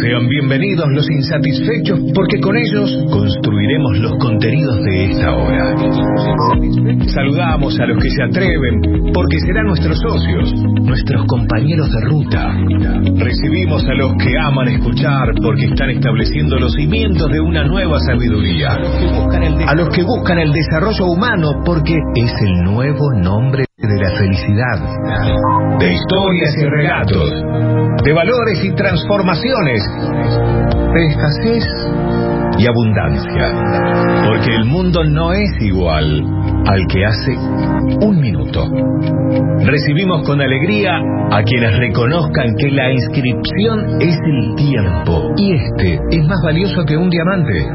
Sean bienvenidos los insatisfechos porque con ellos construiremos los contenidos de esta hora. Saludamos a los que se atreven porque serán nuestros socios, nuestros compañeros de ruta. Recibimos a los que aman escuchar porque están estableciendo los cimientos de una nueva sabiduría. A los que buscan el desarrollo humano porque es el nuevo nombre de la felicidad, de historias y relatos, de valores y transformaciones, de escasez y abundancia, porque el mundo no es igual al que hace un minuto. Recibimos con alegría a quienes reconozcan que la inscripción es el tiempo y este es más valioso que un diamante.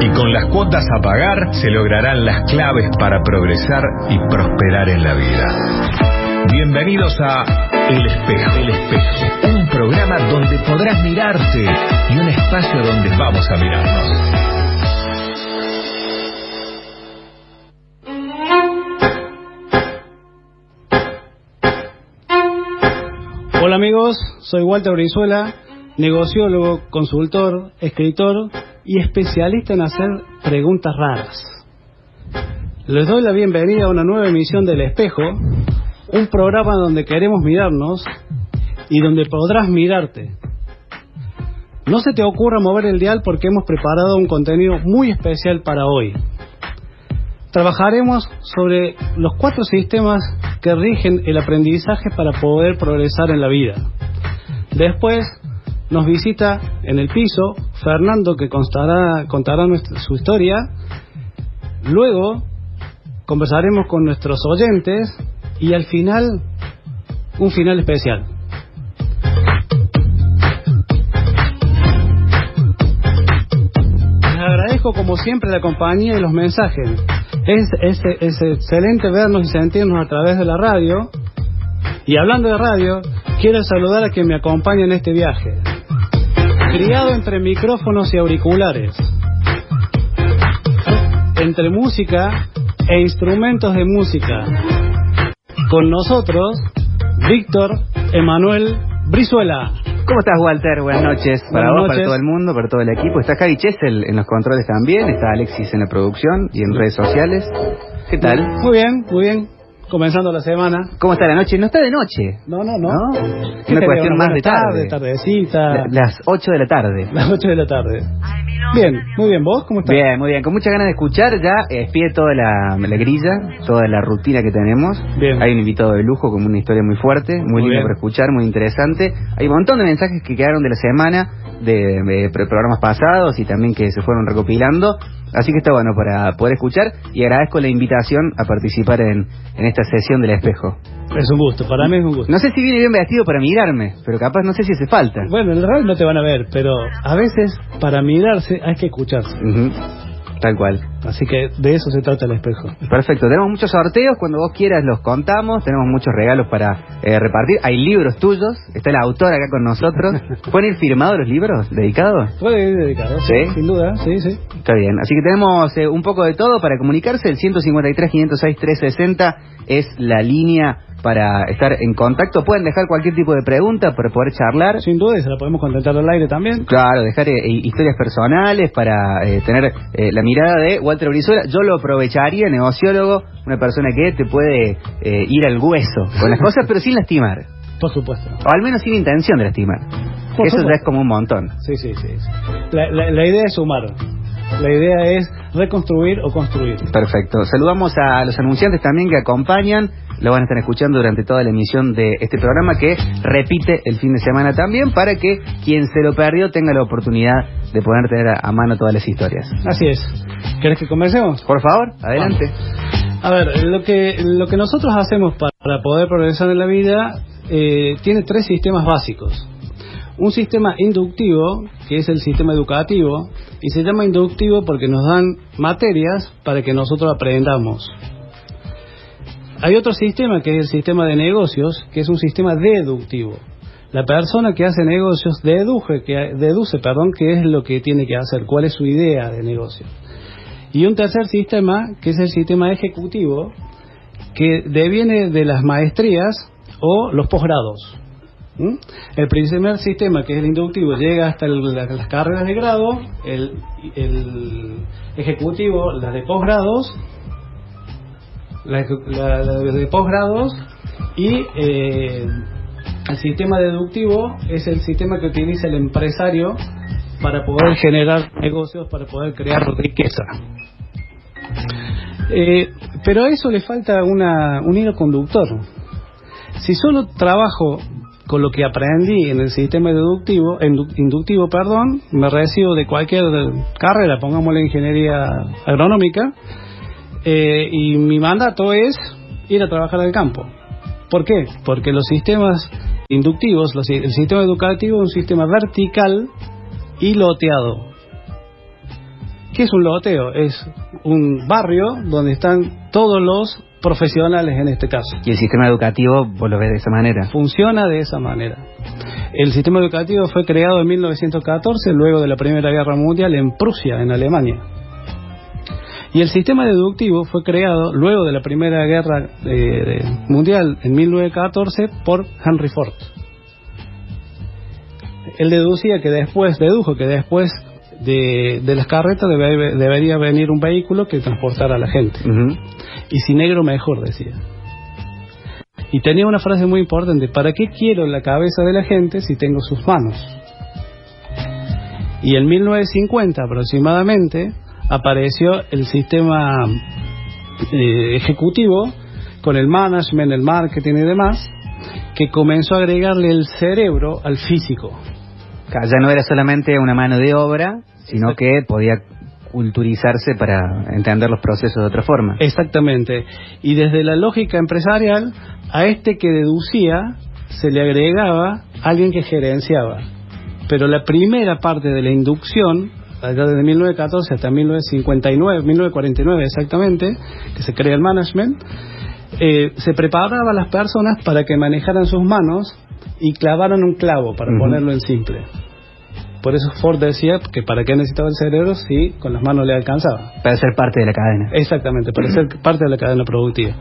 Y con las cuotas a pagar se lograrán las claves para progresar y prosperar en la vida. Bienvenidos a El Espejo, El Espejo, un programa donde podrás mirarte y un espacio donde vamos a mirarnos. Amigos, soy Walter Brizuela, negociólogo, consultor, escritor y especialista en hacer preguntas raras. Les doy la bienvenida a una nueva emisión del Espejo, un programa donde queremos mirarnos y donde podrás mirarte. No se te ocurra mover el dial porque hemos preparado un contenido muy especial para hoy. Trabajaremos sobre los cuatro sistemas que rigen el aprendizaje para poder progresar en la vida. Después nos visita en el piso Fernando que constará, contará nuestra, su historia. Luego conversaremos con nuestros oyentes y al final un final especial. Les agradezco como siempre la compañía y los mensajes. Es, excelente vernos y sentirnos a través de la radio. Y hablando de radio, quiero saludar a quien me acompaña en este viaje. Criado entre micrófonos y auriculares, entre música e instrumentos de música. Con nosotros, Víctor Emanuel Brizuela. ¿Cómo estás, Walter? Buenas noches. Para Buenas vos, para todo el mundo, para todo el equipo. Está Javi Chesel en los controles también. Está Alexis en la producción y en redes sociales. ¿Qué tal? Muy bien, muy bien. Comenzando la semana. ¿Cómo está la noche? No está de noche. No, no, no. ¿No? ¿Qué Una cuestión más de tarde. tarde, tardecita. La- Las 8 de la tarde. Las 8 de la tarde. Bien, muy bien. ¿Vos cómo estás? Bien, muy bien. Con muchas ganas de escuchar. Ya eh, espié toda la, la grilla, toda la rutina que tenemos. Bien. Hay un invitado de lujo con una historia muy fuerte, muy, Muy lindo bien. para escuchar, muy interesante. Hay un montón de mensajes que quedaron de la semana, de, de programas pasados y también que se fueron recopilando. Así que está bueno para poder escuchar y agradezco la invitación a participar en, en esta sesión del espejo. Es un gusto, para mí es un gusto. No sé si viene bien vestido para mirarme, pero capaz no sé si hace falta. Bueno, en el radio no te van a ver, pero a veces para mirarse hay que escucharse. Tal cual. Así que de eso se trata el espejo. Perfecto, tenemos muchos sorteos, cuando vos quieras los contamos, tenemos muchos regalos para eh, repartir, hay libros tuyos, está el autor acá con nosotros. ¿Pueden ir firmados los libros dedicados? Puede ir dedicado, ¿Sí? sin duda, sí, sí. Está bien, así que tenemos eh, un poco de todo para comunicarse, el 153 506 360 es la línea para estar en contacto, pueden dejar cualquier tipo de pregunta para poder charlar. Sin duda, y se la podemos contentar al aire también. Claro, dejar eh, historias personales para eh, tener eh, la mirada de Walter Brizuela. Yo lo aprovecharía, negociólogo, una persona que te puede eh, ir al hueso con las cosas, pero sin lastimar. Por supuesto. O al menos sin intención de lastimar. Por Eso ya supuesto. es como un montón. Sí, sí, sí. sí. La, la- la idea es sumar. La idea es reconstruir o construir. Perfecto. Saludamos a los anunciantes también que acompañan. Lo van a estar escuchando durante toda la emisión de este programa que repite el fin de semana también para que quien se lo perdió tenga la oportunidad de poder tener a, mano todas las historias. Así es. ¿Querés que comencemos? Por favor, adelante. A ver, lo que, lo que nosotros hacemos para poder progresar en la vida eh, tiene tres sistemas básicos. Un sistema inductivo, que es el sistema educativo, y se llama inductivo porque nos dan materias para que nosotros aprendamos. Hay otro sistema que es el sistema de negocios, que es un sistema deductivo. La persona que hace negocios deduje, que, deduce perdón, qué es lo que tiene que hacer, cuál es su idea de negocio. Y un tercer sistema, que es el sistema ejecutivo, que deviene de las maestrías o los posgrados. ¿Mm? El primer sistema, que es el inductivo, llega hasta las carreras de grado, el, ejecutivo, las de posgrados, las de posgrados y eh, el sistema deductivo es el sistema que utiliza el empresario para poder generar negocios, para poder crear riqueza. Eh, pero a eso le falta una, un hilo conductor. Si solo trabajo con lo que aprendí en el sistema deductivo, inductivo, perdón, me recibo de cualquier carrera, pongamos la ingeniería agronómica, eh, y mi mandato es ir a trabajar al campo. ¿Por qué? Porque los sistemas inductivos, el sistema educativo es un sistema vertical y loteado. ¿Qué es un loteo? Es un barrio donde están todos los profesionales en este caso. ¿Y el sistema educativo vos lo ves de esa manera? Funciona de esa manera. El sistema educativo fue creado en 1914, luego de la Primera Guerra Mundial, en Prusia, en Alemania. Y el sistema deductivo fue creado luego de la Primera Guerra eh, Mundial, en 1914, por Henry Ford. Él deducía que después, dedujo que después de, las carretas debería venir un vehículo que transportara a la gente. Y si negro, mejor, decía. Y tenía una frase muy importante, ¿para qué quiero la cabeza de la gente si tengo sus manos? Y en 1950 aproximadamente apareció el sistema eh, ejecutivo con el management, el marketing y demás, que comenzó a agregarle el cerebro al físico. Ya no era solamente una mano de obra, sino que podía culturizarse para entender los procesos de otra forma. Exactamente. Y desde la lógica empresarial, a este que deducía se le agregaba alguien que gerenciaba. Pero la primera parte de la inducción, desde 1914 hasta 1959, 1949 exactamente, que se crea el management, eh, se preparaba a las personas para que manejaran sus manos y clavaran un clavo, para ponerlo en simple. Por eso Ford decía que para qué necesitaba el cerebro si con las manos le alcanzaba. Para ser parte de la cadena. Exactamente, para ser parte de la cadena productiva.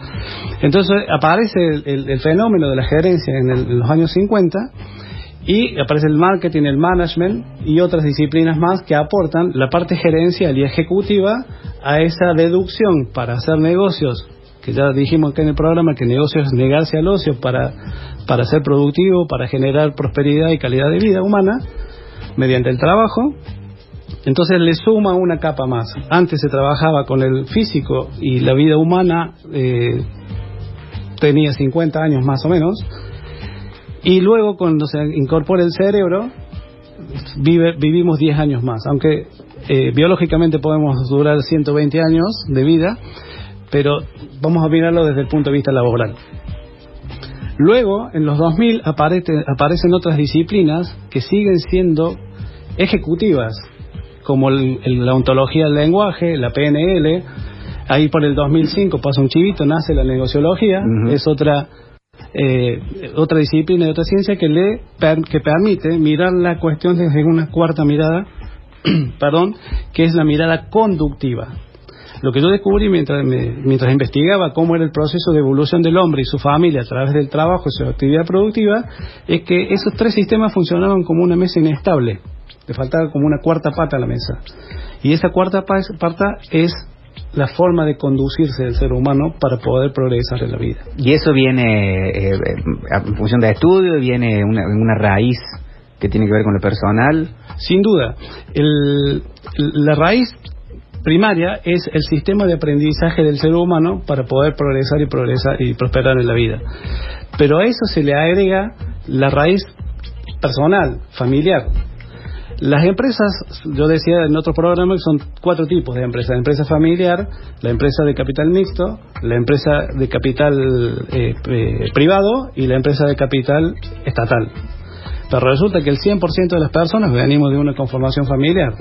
Entonces aparece el, fenómeno de la gerencia en, los años 50 y aparece el marketing, el management y otras disciplinas más que aportan la parte gerencial y ejecutiva a esa deducción para hacer negocios que ya dijimos acá en el programa que negocio es negarse al ocio para, para ser productivo, para generar prosperidad y calidad de vida humana, mediante el trabajo, entonces le suma una capa más. Antes se trabajaba con el físico y la vida humana eh, tenía 50 años más o menos, y luego cuando se incorpora el cerebro, vive, vivimos 10 años más, aunque eh, biológicamente podemos durar 120 años de vida, pero vamos a mirarlo desde el punto de vista laboral. Luego, en los 2000 aparecen otras disciplinas que siguen siendo ejecutivas, como la ontología del lenguaje, la PNL. Ahí por el 2005 pasa un chivito, nace la negociología, es otra eh, otra disciplina y otra ciencia que le que permite mirar la cuestión desde una cuarta mirada, perdón, que es la mirada conductiva. Lo que yo descubrí mientras, mientras investigaba cómo era el proceso de evolución del hombre y su familia a través del trabajo y su actividad productiva, es que esos tres sistemas funcionaban como una mesa inestable. Le faltaba como una cuarta pata a la mesa. Y esa cuarta pata es la forma de conducirse del ser humano para poder progresar en la vida. ¿Y eso viene eh, en función de estudio? ¿Viene una, una raíz que tiene que ver con lo personal? Sin duda. El, la raíz primaria es el sistema de aprendizaje del ser humano para poder progresar y progresar y prosperar en la vida. Pero a eso se le agrega la raíz personal, familiar. Las empresas, yo decía en otro programa que son cuatro tipos de empresas. La empresa familiar, la empresa de capital mixto, la empresa de capital eh, eh, privado y la empresa de capital estatal. Pero resulta que el 100% de las personas venimos de una conformación familiar.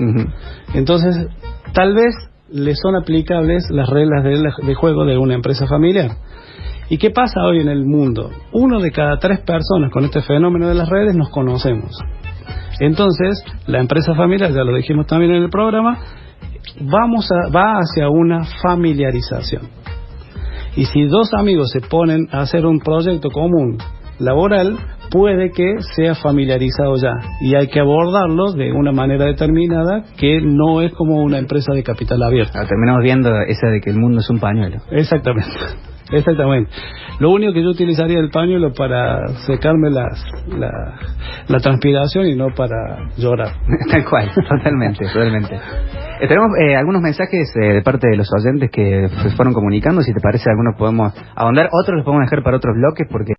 Entonces, tal vez le son aplicables las reglas de, juego de una empresa familiar. ¿Y qué pasa hoy en el mundo? Uno de cada tres personas con este fenómeno de las redes nos conocemos. Entonces, la empresa familiar, ya lo dijimos también en el programa, vamos a, va hacia una familiarización. Y si dos amigos se ponen a hacer un proyecto común laboral, puede que sea familiarizado ya y hay que abordarlo de una manera determinada que no es como una empresa de capital abierto. Ah, terminamos viendo esa de que el mundo es un pañuelo. Exactamente. Exactamente. Lo único que yo utilizaría el pañuelo para secarme las, la, la transpiración y no para llorar. Tal cual, totalmente, totalmente. Tenemos eh, algunos mensajes eh, de parte de los oyentes que se fueron comunicando. Si te parece, algunos podemos ahondar, otros los podemos dejar para otros bloques, porque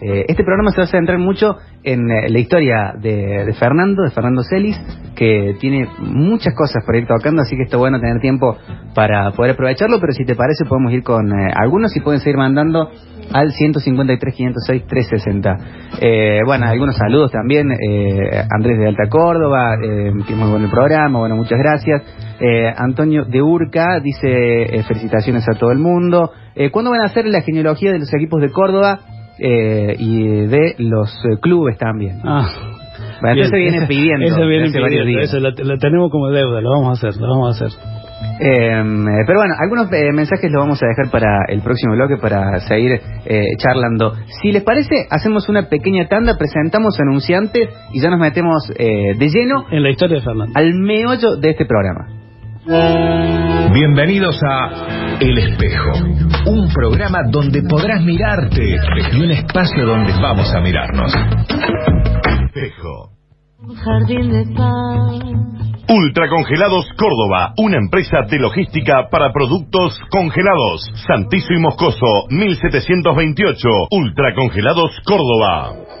eh, este programa se va a centrar mucho en eh, la historia de, de Fernando, de Fernando Celis, que tiene muchas cosas para ir tocando, así que está bueno tener tiempo para poder aprovecharlo. Pero si te parece, podemos ir con eh, algunos y pueden seguir mandando al 153 506 360. Eh, bueno, algunos saludos también. Eh, Andrés de Alta Córdoba, eh, que muy bueno el programa, bueno, muchas gracias. Eh, Antonio de Urca dice eh, felicitaciones a todo el mundo. Eh, ¿Cuándo van a hacer la genealogía de los equipos de Córdoba eh, y de los eh, clubes también? Ah, Bueno, bien, eso viene esa- pidiendo Eso viene hace pidiendo, días. eso lo, lo tenemos como deuda, lo vamos a hacer, lo vamos a hacer. Eh, pero bueno, algunos eh, mensajes los vamos a dejar para el próximo bloque para seguir eh, charlando. Si les parece, hacemos una pequeña tanda, presentamos anunciantes y ya nos metemos eh, de lleno En la historia de Fernando. al meollo de este programa. Bienvenidos a El Espejo, un programa donde podrás mirarte y un espacio donde vamos a mirarnos. Espejo. Jardín de paz. Ultracongelados Córdoba, una empresa de logística para productos congelados. Santizo y Moscoso, 1728. Ultracongelados Córdoba.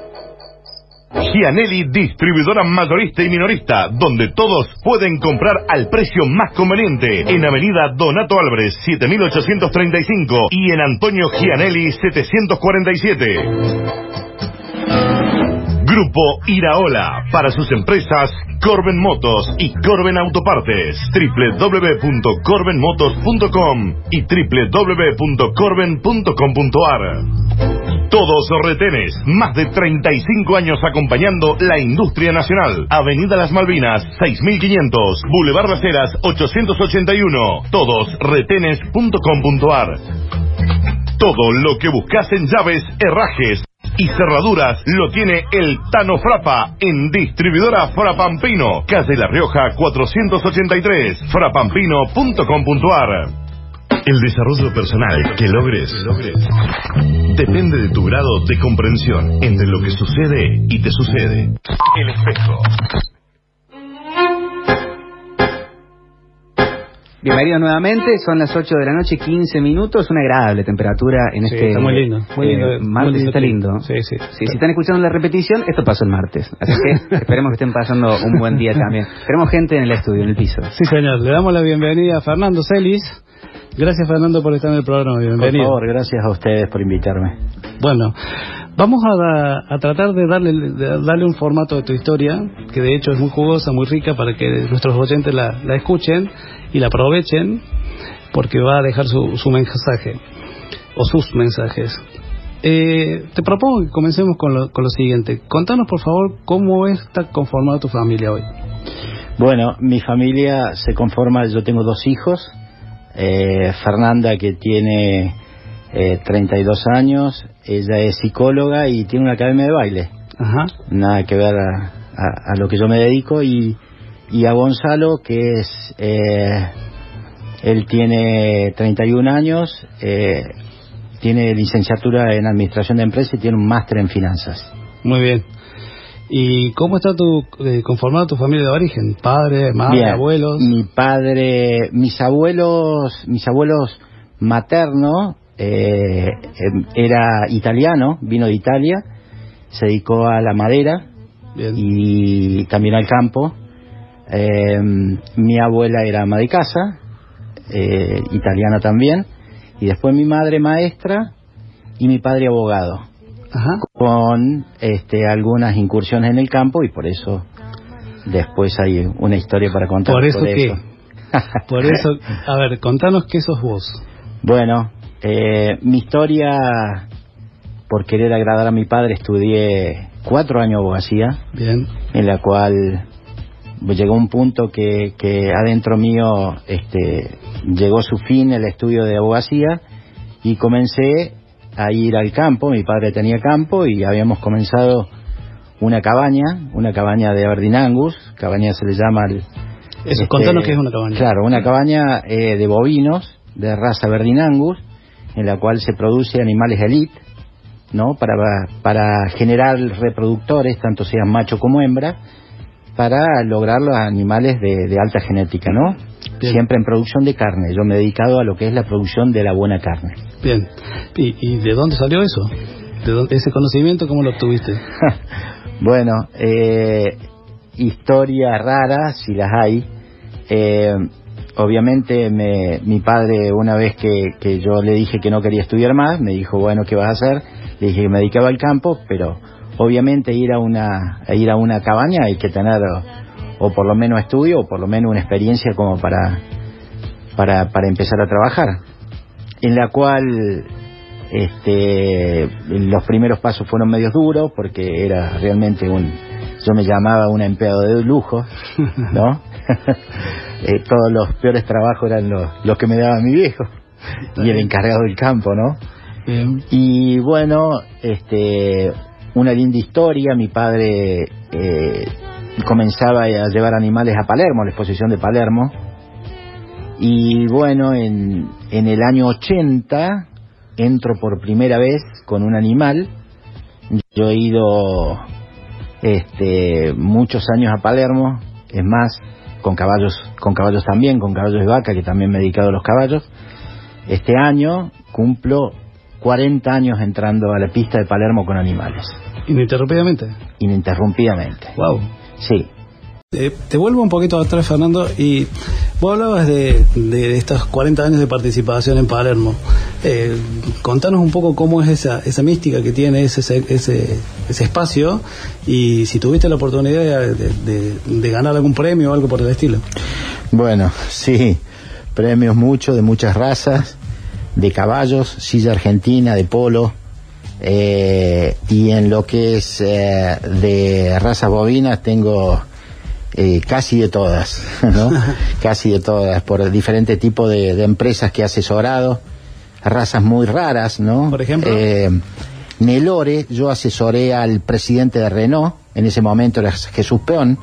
Gianelli, distribuidora mayorista y minorista, donde todos pueden comprar al precio más conveniente. En Avenida Donato Álvarez, 7835 y en Antonio Gianelli, 747. Grupo Iraola, para sus empresas Corben Motos y Corben Autopartes, www.corbenmotos.com y www.corben.com.ar. Todos retenes, más de 35 años acompañando la industria nacional. Avenida Las Malvinas, 6500, Boulevard Las Heras, 881. Todos retenes.com.ar. Todo lo que buscas en llaves, herrajes y cerraduras lo tiene el Tano Frapa en distribuidora Frapampino, calle La Rioja 483, frapampino.com.ar. El desarrollo personal que logres, depende de tu grado de comprensión entre lo que sucede y te sucede. El espejo. Bienvenidos nuevamente, son las 8 de la noche, 15 minutos, una agradable temperatura en Sí, este está muy lindo, muy lindo, eh, muy martes, lindo está lindo. Sí, sí. si están escuchando la repetición, esto pasó el martes, así que esperemos que estén pasando un buen día también. Tenemos gente en el estudio, en el piso. Sí, señor. Le damos la bienvenida a Fernando Celis. Gracias, Fernando, por estar en el programa. Por Bienvenido. favor, gracias a ustedes por invitarme. Bueno, vamos a, a tratar de darle, de darle un formato de tu historia, que de hecho es muy jugosa, muy rica, para que nuestros oyentes la, la escuchen y la aprovechen, porque va a dejar su, su mensaje, o sus mensajes. Eh, te propongo que comencemos con lo, con lo siguiente. Contanos, por favor, cómo está conformada tu familia hoy. Bueno, mi familia se conforma, yo tengo dos hijos, eh, Fernanda que tiene eh, 32 años, ella es psicóloga y tiene una academia de baile, Ajá. nada que ver a, a- a lo que yo me dedico, y, y a Gonzalo que es, eh, él tiene 31 años, eh, tiene licenciatura en administración de empresas y tiene un máster en finanzas. Muy bien. ¿Y cómo está tu, eh, conformada tu familia de origen? ¿Padre, madre, Bien, abuelos? Mi padre, mis abuelos, mis abuelos maternos eh, em, era italiano, vino de Italia, se dedicó a la madera Bien. y también al campo. Eh, mi abuela era ama de casa, eh, italiana también, y después mi madre maestra y mi padre abogado, Ajá. Con este, algunas incursiones en el campo y por eso después hay una historia para contar. ¿Por eso qué? Por eso, a ver, contanos qué sos vos. Bueno, eh, mi historia, por querer agradar a mi padre, estudié cuatro años abogacía, Bien. en la cual llegó un punto que, que adentro mío este, llegó su fin el estudio de abogacía y comencé a ir al campo, mi padre tenía campo y habíamos comenzado una cabaña, una cabaña de Aberdeen Angus, cabaña se le llama... El, Eso, contanos qué es una cabaña. Claro, una cabaña eh, de bovinos de raza Aberdeen Angus, en la cual se produce animales elite, ¿no? Para, para generar reproductores, tanto sean macho como hembra, para lograr los animales de, de alta genética, ¿no? Bien. Siempre en producción de carne. Yo me he dedicado a lo que es la producción de la buena carne. Bien. ¿Y, y de dónde salió eso? ¿De dónde- ese conocimiento cómo lo obtuviste? Bueno, eh, historias raras, si las hay. Eh, obviamente me- mi padre, una vez que, que yo le dije que no quería estudiar más, me dijo, bueno, ¿qué vas a hacer? Le dije que me dedicaba al campo, pero obviamente ir a una, ir a una cabaña hay que tener o, o por lo menos estudio o por lo menos una experiencia como para, para, para empezar a trabajar. En la cual este, los primeros pasos fueron medios duros porque era realmente un, yo me llamaba un empleado de lujo, ¿no? Eh, todos los peores trabajos eran los, los que me daba mi viejo y el encargado del campo, ¿no? Bien. Y bueno, este, una linda historia. Mi padre eh, comenzaba a llevar animales a Palermo, a la exposición de Palermo. Y bueno, en, en el año 80 entro por primera vez con un animal. Yo he ido este, muchos años a Palermo, es más, con caballos, con caballos también, con caballos de vaca, que también me he dedicado a los caballos. Este año cumplo 40 años entrando a la pista de Palermo con animales, Ininterrumpidamente. ininterrumpidamente. Wow. Sí, Eh, te vuelvo un poquito atrás, Fernando, y vos hablabas de, de estos 40 años de participación en Palermo. Eh, contanos un poco cómo es esa, esa mística que tiene ese, ese, ese espacio y si tuviste la oportunidad de, de- ganar algún premio o algo por el estilo. bueno, sí, premios muchos de muchas razas, de caballos, silla argentina, de polo, eh, y en lo que es eh, de razas bovinas tengo eh, casi de todas, ¿no? casi de todas, por diferentes tipos de, de empresas que he asesorado, razas muy raras, ¿no? Por ejemplo. Eh, Nelore, yo asesoré al presidente de Renault, en ese momento era Jesús Peón,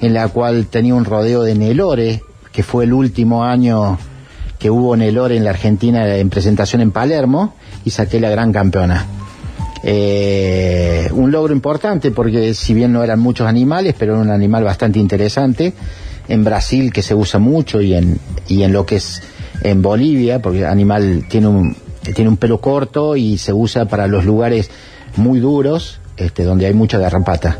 en la cual tenía un rodeo de Nelore, que fue el último año que hubo Nelore en la Argentina en presentación en Palermo, y saqué la gran campeona. Eh, un logro importante porque si bien no eran muchos animales, pero era un animal bastante interesante. En Brasil que se usa mucho y en, y en lo que es en Bolivia, porque el animal tiene un, tiene un pelo corto y se usa para los lugares muy duros, este, donde hay mucha garrapata.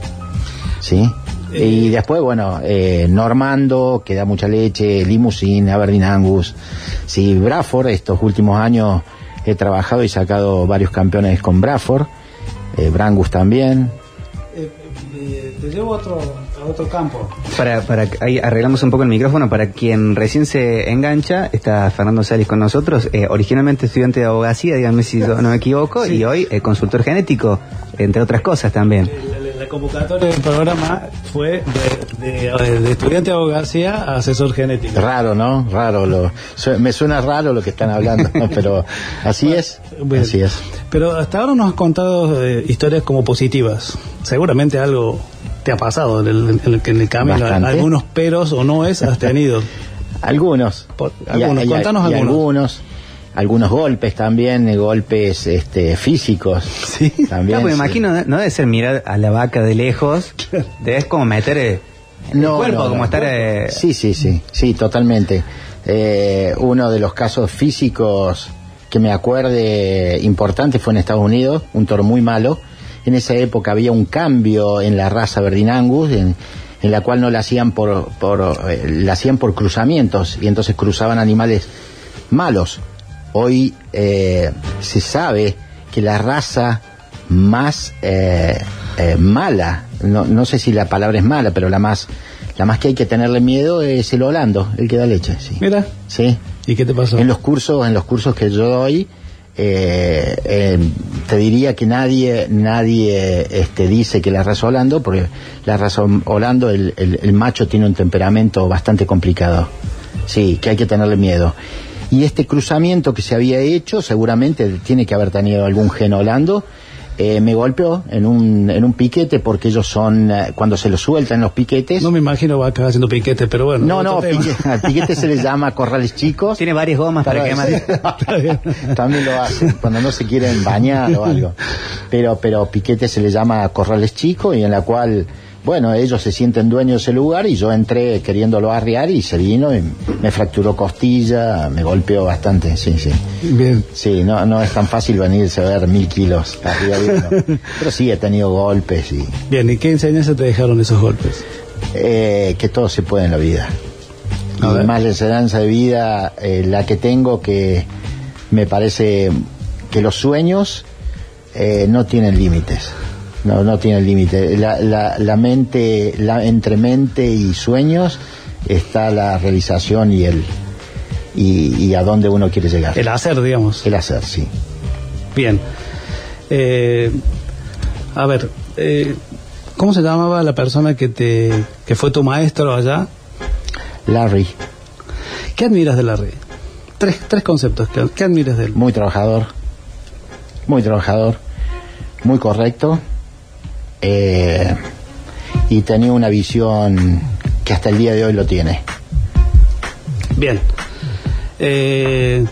¿Sí? Y después, bueno, eh, Normando, que da mucha leche, Limousin, Aberdeen Angus. Sí, Braford, estos últimos años he trabajado y sacado varios campeones con Braford. Eh, Brangus también. te llevo a otro, a otro campo. Para, para, ahí arreglamos un poco el micrófono. Para quien recién se engancha, está Fernando Salis con nosotros. eh, originalmente estudiante de abogacía, díganme si yo no me equivoco, y hoy eh, consultor genético, entre otras cosas también. Convocatoria del programa fue de, de- de estudiante de abogacía a asesor genético. Raro, ¿no? Raro. Lo, me suena raro lo que están hablando, ¿no? pero así es. Así es. Pero hasta ahora nos has contado eh, historias como positivas. Seguramente algo te ha pasado en el, en el, en el camino. Bastante. Algunos peros o noes has tenido. Algunos. Por- algunos, y- contanos y algunos. algunos. Algunos golpes también, eh, golpes este, físicos. Sí. También. Claro, me sí. imagino, no debe ser mirar a la vaca de lejos, debes como meter eh, el No, cuerpo, no, como no. estar... eh, Sí, sí, sí, sí, totalmente. Eh, uno de los casos físicos que me acuerde importante fue en Estados Unidos, un toro muy malo. En esa época había un cambio en la raza Verdin Angus, en, en la cual no la hacían por, por eh, la hacían por cruzamientos y entonces cruzaban animales malos. Hoy eh, se sabe que la raza más eh, eh, mala, no, no sé si la palabra es mala, pero la más la más que hay que tenerle miedo es el holando, el que da leche, sí. Mira, Sí. ¿y qué te pasó? En los cursos, en los cursos que yo doy, eh, eh, te diría que nadie, nadie este, dice que la raza Holando, porque la raza Holando, el, el- el macho tiene un temperamento bastante complicado. Sí, que hay que tenerle miedo. Y este cruzamiento que se había hecho, seguramente tiene que haber tenido algún gen holando, eh, me golpeó en un, en un piquete porque ellos son, eh, cuando se los sueltan los piquetes... No me imagino va acabar haciendo piquete, pero bueno. No, no, pique- al piquete se les llama corrales chicos. Tiene varias gomas para Pero- quemar. También lo hacen cuando no se quieren bañar o algo. Pero, pero piquete se le llama corrales chicos y en la cual, bueno, ellos se sienten dueños de ese lugar y yo entré queriéndolo arriar y se vino y me fracturó costilla, me golpeó bastante, sí, sí. Bien. Sí, no, no es tan fácil venirse a ver mil kilos arriba uno. Pero sí, he tenido golpes y Bien, ¿y qué enseñanza te dejaron esos golpes? eh, que todo se puede en la vida. Y más la enseñanza de vida, eh, la que tengo, que me parece que los sueños eh, no tienen límites. No, no tienen límites. La, la, la mente, la, entre mente y sueños está la realización y el y, y a dónde uno quiere llegar. El hacer, digamos. El hacer, sí. Bien. Eh, a ver, eh, ¿cómo se llamaba la persona que te que fue tu maestro allá? Larry, ¿Qué admiras de Larry? Tres, tres conceptos. ¿Qué, qué admiras de él? muy trabajador, muy trabajador, muy correcto, eh, y tenía una visión que hasta el día de hoy lo tiene. Bien. Eh,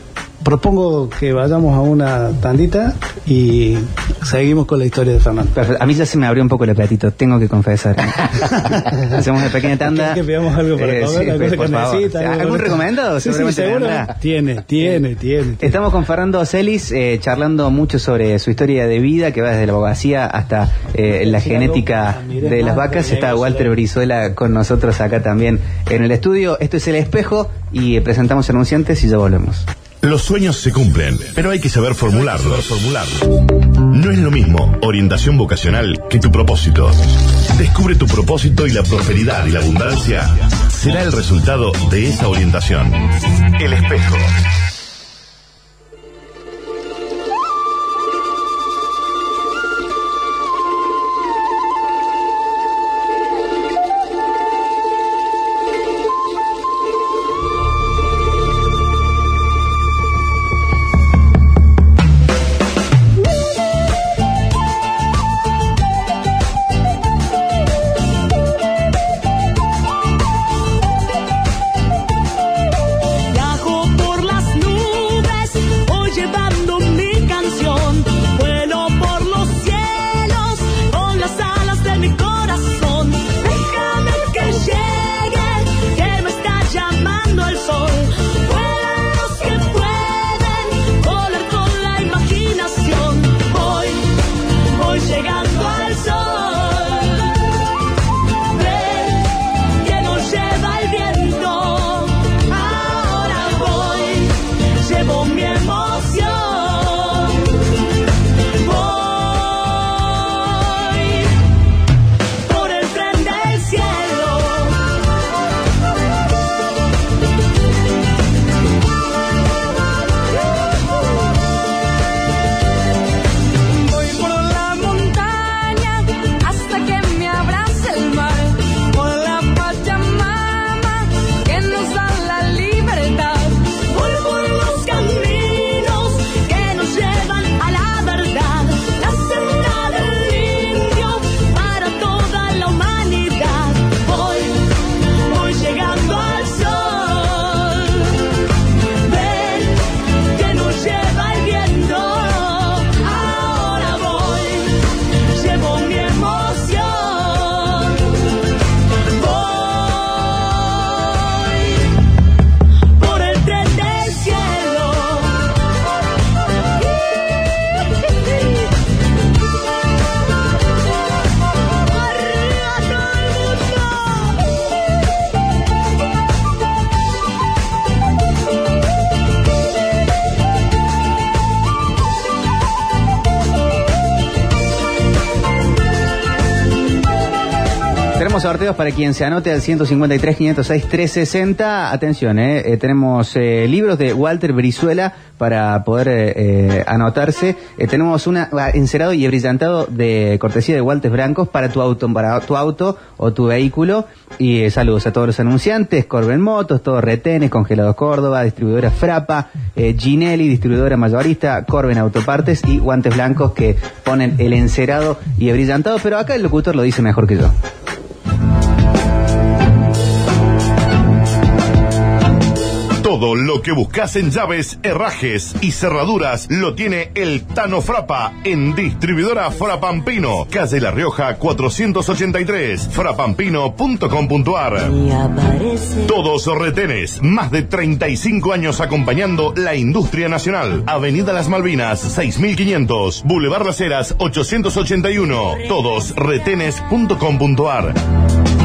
propongo que vayamos a una tandita y seguimos con la historia de Fernando. Perfecto. A mí ya se me abrió un poco el apetito, tengo que confesar. Hacemos una pequeña tanda. ¿Quieres que pidamos algo para Eh, comer? sí, ¿Alguna cosa por favor. necesita? ¿Algo ¿Algún esto? recomendado? Sí, sí, seguro. tendrá. Tiene, tiene, tiene. Estamos con Fernando Celis eh, charlando mucho sobre su historia de vida, que va desde la abogacía hasta eh, la Sí, genética de las vacas. Está. Walter Brizuela con nosotros acá también en el estudio. Esto es El Espejo y eh, presentamos anunciantes y ya volvemos. Los sueños se cumplen, pero hay que saber formularlos. No es lo mismo orientación vocacional que tu propósito. Descubre tu propósito y la prosperidad y la abundancia será el resultado de esa orientación. El espejo. Para quien se anote al 153 506 360. Atención, eh, eh, tenemos eh, libros de Walter Brizuela para poder eh, anotarse. Eh, tenemos una ah, encerado y brillantado de cortesía de Walter Brancos para tu auto, para tu auto o tu vehículo. Y saludos a todos los anunciantes, Corben Motos, todos retenes, Congelados Córdoba, distribuidora Frapa, Ginelli, distribuidora mayorista, Corben Autopartes y Guantes Blancos que ponen el encerado y brillantado. Pero acá el locutor lo dice mejor que yo. Todo lo que buscas en llaves, herrajes y cerraduras lo tiene el Tano Frapa en distribuidora Frapampino, calle La Rioja 483, frapampino.com.ar. Todos retenes, más de 35 años acompañando la industria nacional. Avenida Las Malvinas, 6500, Boulevard Las Heras, 881. Todosretenes.com.ar.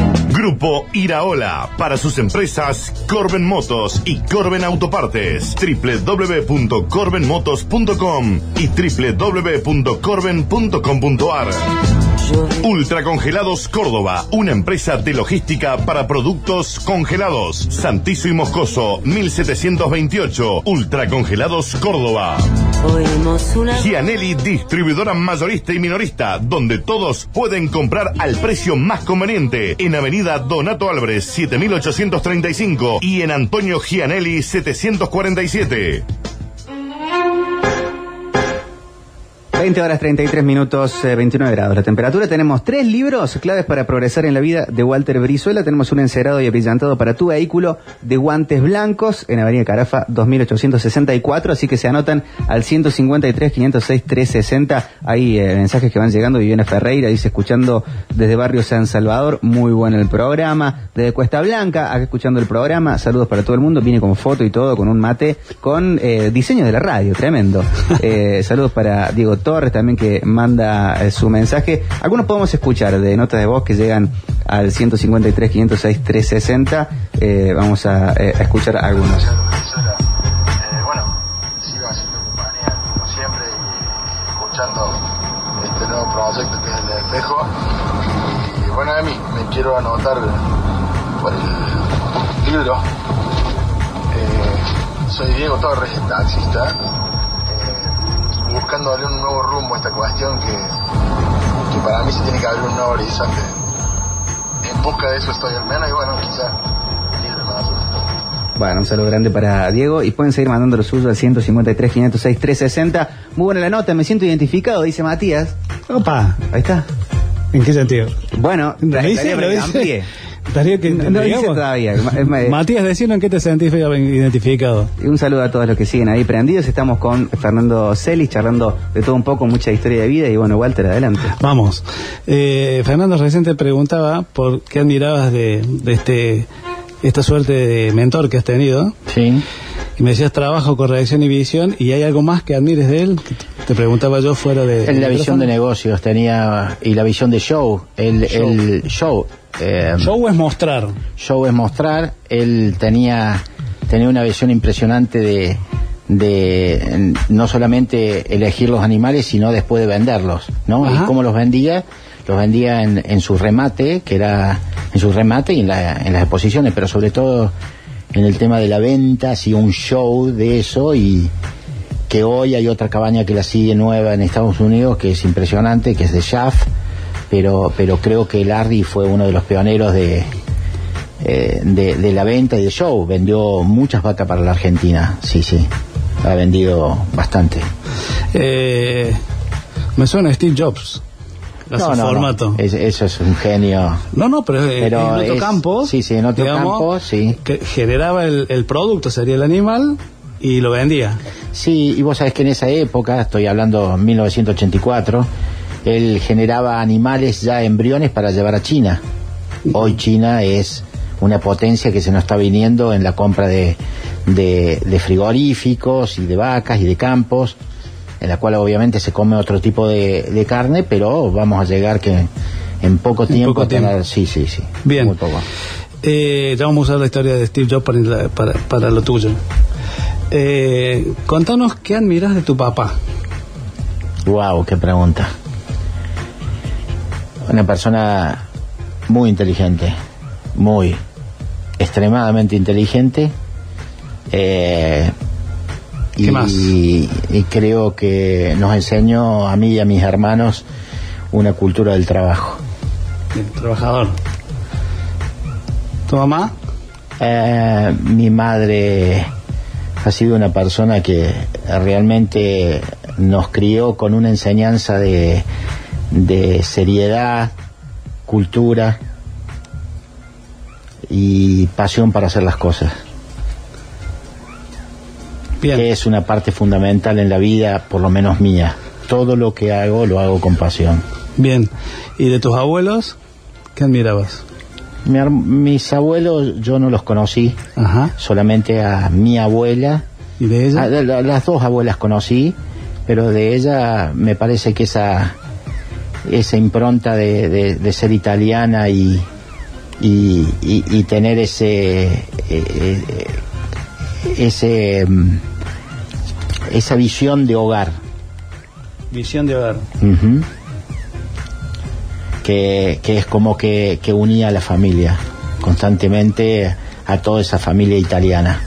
Grupo Iraola, para sus empresas Corben Motos y Corben Autopartes. www.corbenmotos.com y www.corben.com.ar. Ultracongelados Córdoba, una empresa de logística para productos congelados. Santizo y Moscoso, 1728. Ultracongelados Córdoba. una Gianelli, distribuidora mayorista y minorista, donde todos pueden comprar al precio más conveniente. En Avenida Donato Álvarez, 7835 y en Antonio Gianelli, 747. 20 horas 33 minutos, eh, 29 grados la temperatura. Tenemos tres libros claves para progresar en la vida de Walter Brizuela. Tenemos un encerado y abrillantado para tu vehículo de guantes blancos en Avenida Carafa 2864. Así que se anotan al 153 506 360. Hay eh, mensajes que van llegando. Viviana Ferreira dice escuchando desde Barrio San Salvador. Muy bueno el programa. Desde Cuesta Blanca, acá escuchando el programa. Saludos para todo el mundo. Viene con foto y todo, con un mate, con eh, diseño de la radio. Tremendo. Eh, saludos para Diego Torres también que manda eh, su mensaje. Algunos podemos escuchar de notas de voz que llegan al 153 506 360. Eh, vamos a, eh, escuchar algunos. Eh, bueno, sigo haciendo compañía como siempre escuchando este nuevo proyecto que es el espejo. Y bueno, a mí me quiero anotar por el libro. Eh, soy Diego Torres, taxista, cuestión que, que para mí se tiene que abrir un nuevo horizonte. En busca de eso estoy al menos y bueno, quizá más. Bueno, un saludo grande para Diego y pueden seguir mandando lo suyo al 153 506 360. Muy buena la nota, me siento identificado, dice Matías. Opa, Ahí está. ¿en qué sentido? Bueno, ¿Lo dice? Que, No, no todavía. Matías, decinos en qué te sentís identificado. Y un saludo a todos los que siguen ahí prendidos. Estamos con Fernando Celis charlando de todo un poco, mucha historia de vida. Y bueno, Walter, adelante. Vamos. Eh, Fernando recién te preguntaba por qué admirabas de, de este esta suerte de mentor que has tenido. Sí. Y me decías trabajo, corrección y visión. ¿Y hay algo más que admires de él? Te preguntaba yo fuera de... En la visión de negocios tenía y la visión de show, el Show. el show. Eh, Show es mostrar. show es mostrar. Él tenía tenía una visión impresionante de de no solamente elegir los animales, sino después de venderlos, ¿no? Ajá. Y cómo los vendía, los vendía en, en su remate, que era en su remate y en, la- en las exposiciones, pero sobre todo en el tema de la venta, hacía un show de eso y que hoy hay otra cabaña que la sigue nueva en Estados Unidos, que es impresionante, que es de Schaff, pero, pero creo que Larry fue uno de los pioneros de, eh, de, de la venta y de show. Vendió muchas vacas para la Argentina, sí, sí. Ha vendido bastante. Eh, me suena a Steve Jobs. A su formato. Es- eso es un genio. No, no, pero, eh, Pero en otro es- campo. sí, sí, en otro campo, sí. Que generaba el, el producto, sería el animal, y lo vendía. Sí, y vos sabés que en esa época, estoy hablando 1984, él generaba animales ya embriones para llevar a China. Hoy China es una potencia que se nos está viniendo en la compra de, de, de frigoríficos y de vacas y de campos, en la cual obviamente se come otro tipo de, de carne, pero vamos a llegar que en poco tiempo poco a tener- sí, sí, sí, Bien. muy poco. Eh, ya vamos a usar la historia de Steve Jobs para, para, para lo tuyo. Eh, contanos qué admiras de tu papá. Wow, qué pregunta. Una persona muy inteligente, muy extremadamente inteligente. Eh, ¿Qué y, más? y creo que nos enseñó a mí y a mis hermanos una cultura del trabajo. Bien, trabajador. ¿Tu mamá? Eh, mi madre ha sido una persona que realmente nos crió con una enseñanza de, de seriedad, cultura y pasión para hacer las cosas, Bien. que es una parte fundamental en la vida, por lo menos mía. Todo lo que hago lo hago con pasión. Bien. ¿Y de tus abuelos? ¿Qué admirabas? Mi mis abuelos yo no los conocí, Ajá. solamente a mi abuela ¿Y de ella? Las dos abuelas conocí, pero de ella me parece que esa esa impronta de, de- de ser italiana y y, y- y tener ese eh, eh, ese mm, esa visión de hogar Visión de hogar. que, que es como que, que unía a la familia constantemente a toda esa familia italiana.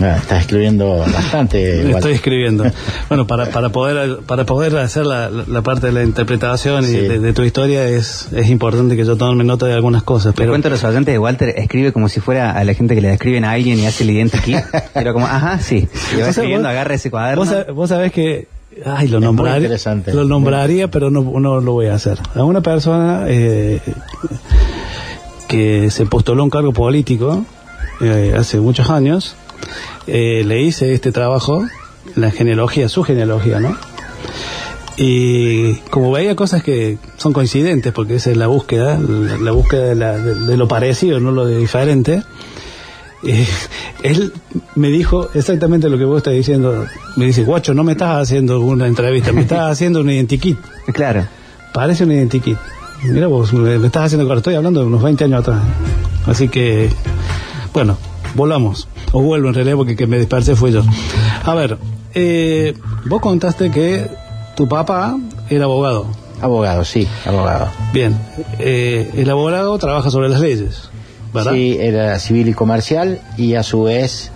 Ah, estás escribiendo bastante. Walter. Estoy escribiendo. Bueno, para, para poder para poder hacer la, la parte de la interpretación y de, de tu historia es, es importante que yo tome nota de algunas cosas. Te Pero cuento a los oyentes de Walter, escribe como si fuera a la gente que le escriben a alguien y hace el identikit, pero como, ajá, sí. Y va escribiendo, vos- agarra ese cuaderno. vos, sab- vos sabés que ay lo interesante. lo nombraría pero no, no lo voy a hacer a una persona eh, que se postuló a un cargo político eh, hace muchos años eh, le hice este trabajo la genealogía su genealogía no y como veía cosas que son coincidentes porque esa es la búsqueda la, la búsqueda de, la- de- de lo parecido no lo de diferente eh, él me dijo exactamente lo que vos estás diciendo. Me dice, guacho, no me estás haciendo una entrevista, me estás haciendo un identikit. Claro. Parece un identikit. Mira vos, me, me estás haciendo, claro, estoy hablando de unos 20 años atrás. Así que, bueno, volvamos. O vuelvo en realidad porque que me dispersé fui yo. A ver, eh, vos contaste que tu papá era abogado. Abogado, sí, abogado. Bien, eh, el abogado trabaja sobre las leyes, ¿verdad? Sí, era civil y comercial y a su vez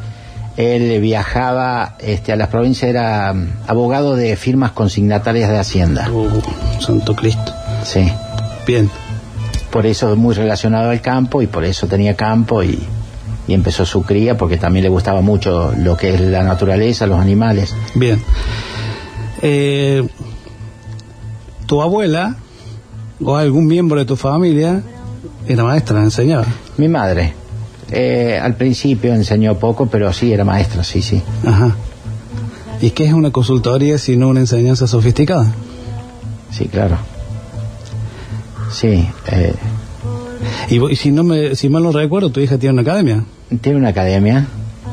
él viajaba este, a las provincias, era mm, abogado de firmas consignatarias de Hacienda. Uh, santo Cristo. Sí, Bien. por eso muy relacionado al campo y por eso tenía campo y, y empezó su cría porque también le gustaba mucho lo que es la naturaleza, los animales. Bien. Eh, tu abuela o algún miembro de tu familia era maestra, enseñaba. Mi madre, eh, al principio enseñó poco, pero sí era maestra, sí, sí. Ajá. ¿Y qué es una consultoría sino una enseñanza sofisticada? Sí, claro. Sí, eh, Y, y si no me, si mal no recuerdo, tu hija tiene una academia. tiene una academia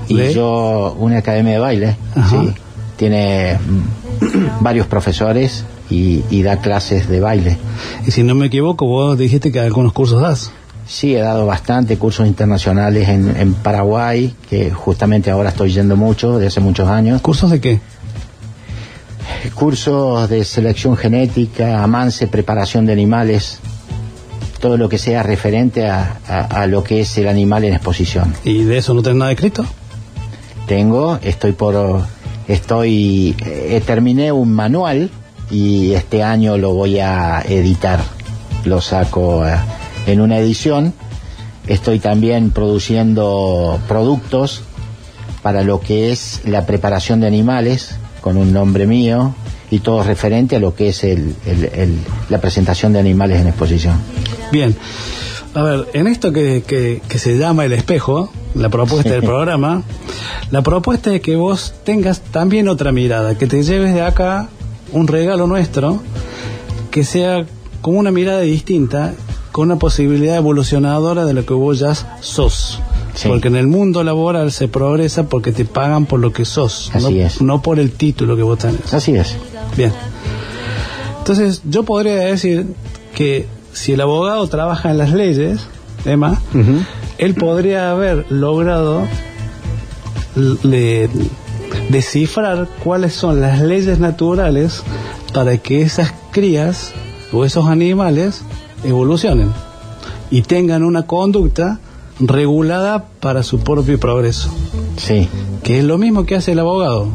y ¿De? yo una academia de baile. Sí, tiene mm, varios profesores y, y da clases de baile. Y si no me equivoco, vos dijiste que algunos cursos das. Sí, he dado bastante cursos internacionales en, en Paraguay, que justamente ahora estoy yendo mucho, de hace muchos años. ¿Cursos de qué? Cursos de selección genética, amance, preparación de animales, todo lo que sea referente a, a- a lo que es el animal en exposición. ¿Y de eso no tenés nada escrito? Tengo, estoy por, estoy, eh, terminé un manual y este año lo voy a editar, lo saco eh, en una edición. Estoy también produciendo productos para lo que es la preparación de animales con un nombre mío y todo referente a lo que es el- el- el- la presentación de animales en exposición. Bien. A ver, en esto que, que, que se llama el espejo, la propuesta del programa, la propuesta es que vos tengas también otra mirada, que te lleves de acá un regalo nuestro, que sea como una mirada distinta, con una posibilidad evolucionadora de lo que vos ya sos. Sí. Porque en el mundo laboral se progresa porque te pagan por lo que sos, Así no, es. no por el título que vos tenés. Así es. Bien. Entonces, yo podría decir que si el abogado trabaja en las leyes, Emma, él podría haber logrado le- descifrar cuáles son las leyes naturales para que esas crías o esos animales evolucionen y tengan una conducta regulada para su propio progreso. Sí, Que es lo mismo que hace el abogado.